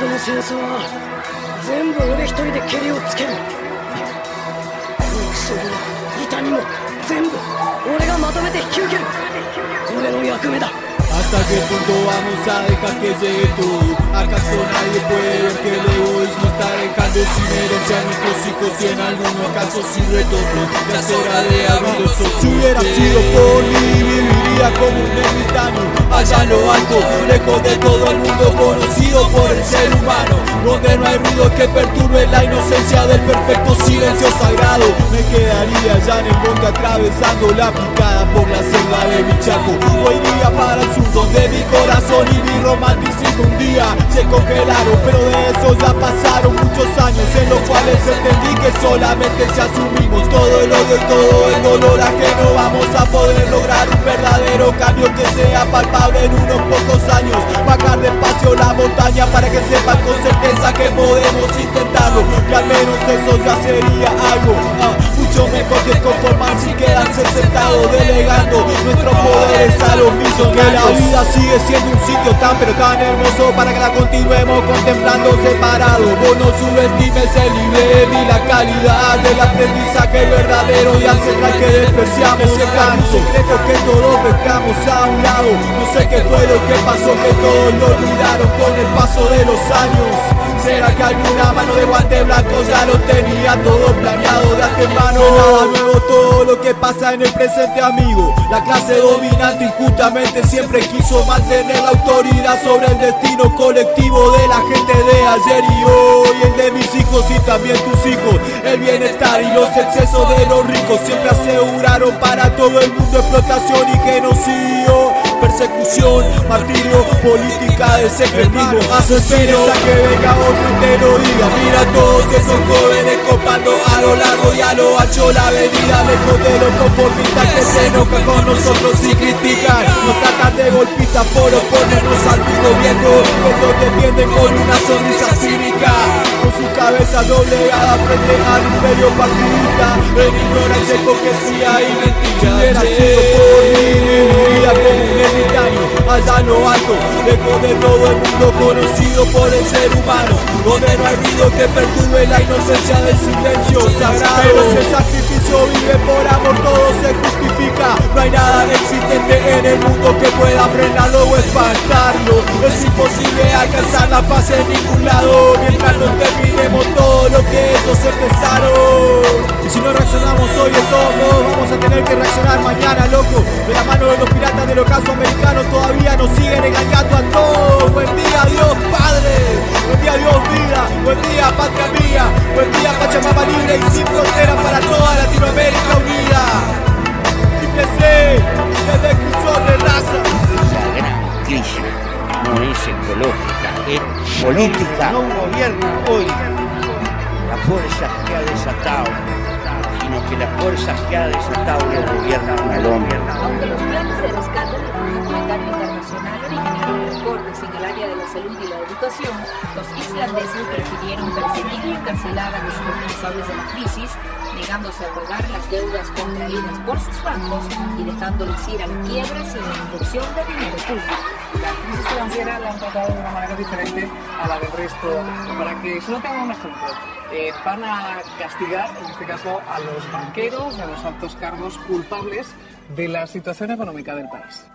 この戦争は全部俺一人でけりをつける憎しみも痛みも全部俺がまとめて引き受ける俺の役目だ ¿Hasta qué punto vamos a dejar que llegue todo? ¿Acaso nadie puede ver que el egoísmo está dejando sin herencia a nuestros hijos y en algunos casos sin retorno? Ya es hora de abrir los ojos. Si hubiera sido por mí, viviría como un ermitaño allá en lo alto, lejos de todo el mundo conocido por el ser humano, donde no hay ruido que perturbe la inocencia del perfecto silencio sagrado. Me quedaría allá en el monte atravesando la picada por la selva de mi chaco. O iría para el sur donde mi corazón y mi romanticismo un día se congelaron, pero de eso ya pasaron muchos años en los cuales entendí que solamente si asumimos todo el odio y todo el dolor ajeno vamos a poder lograr un verdadero cambio que sea palpable en unos pocos años. Bajar despacio la montaña para que sepan con certeza que podemos intentarlo, que al menos eso ya sería algo. ah, mucho mejor que conformarse y quedarse sentado delegando poderes los. Que la vida sigue siendo un sitio tan pero tan hermoso para que la continuemos contemplando separado. Vos no subestimes el nivel ni la calidad del aprendizaje verdadero y ancestral que despreciamos. Ese gran secreto que todos dejamos a un lado. No sé qué fue lo que pasó, que todos lo olvidaron con el paso de los años. ¿Será que alguna mano de guante blanco ya lo tenía todo planeado de antemano? Nada nuevo todo lo que pasa en el presente amigo. La clase dominante injustamente siempre quiso mantener la autoridad sobre el destino colectivo de la gente de ayer y hoy. El de mis hijos y también tus hijos. El bienestar y los excesos de los ricos Siempre aseguraron para todo el mundo explotación y genocidio Persecución, martirio, política de secretismo. Asesinos a que venga otro y te lo diga. Mira todos esos jóvenes copando a lo largo y a lo ancho la avenida Lejos de los conformistas que se enojan con nosotros y critican. Nos tratan de golpistas por oponernos al gobierno Que nos defienden con una sonrisa cínica. Con su cabeza doblegada frente al imperio partidista. En ignorancia, hipocresía y mentira sido por mí, un ermitaño Allá alto, lejos de todo el mundo conocido por el ser humano Donde no hay ruido que perturbe la inocencia del silencio sagrado. Pero el sacrificio vive por amor todo se justifica. No hay nada existente en el mundo que pueda frenarlo o espantarlo Es imposible alcanzar la paz en ningún lado. Mientras no terminemos todo lo que ellos empezaron Y si no reaccionamos hoy todos modos vamos a tener que reaccionar mañana loco. De la mano de los piratas del ocaso americano todavía nos siguen engañando a todos. Buen día Dios Padre. Buen día Dios vida. Buen día patria mía. Buen día Pachamama libre y sin frontera para toda Latinoamérica unida política. No gobierna hoy la fuerza que ha desatado, sino que las fuerzas que ha desatado no gobiernan al hombre. Aunque los planes de rescate del Fondo Monetario Internacional originaron recortes en el área de la salud y la educación, los islandeses prefirieron perseguir y encarcelar a los responsables de la crisis, negándose a pagar las deudas contraídas por sus bancos y dejándolos ir a la quiebra sin la inyección de dinero público. La crisis financiera la han tratado de una manera diferente a la del resto. Para que solo tengan un ejemplo, eh, van a castigar, en este caso, a los banqueros, a los altos cargos culpables de la situación económica del país.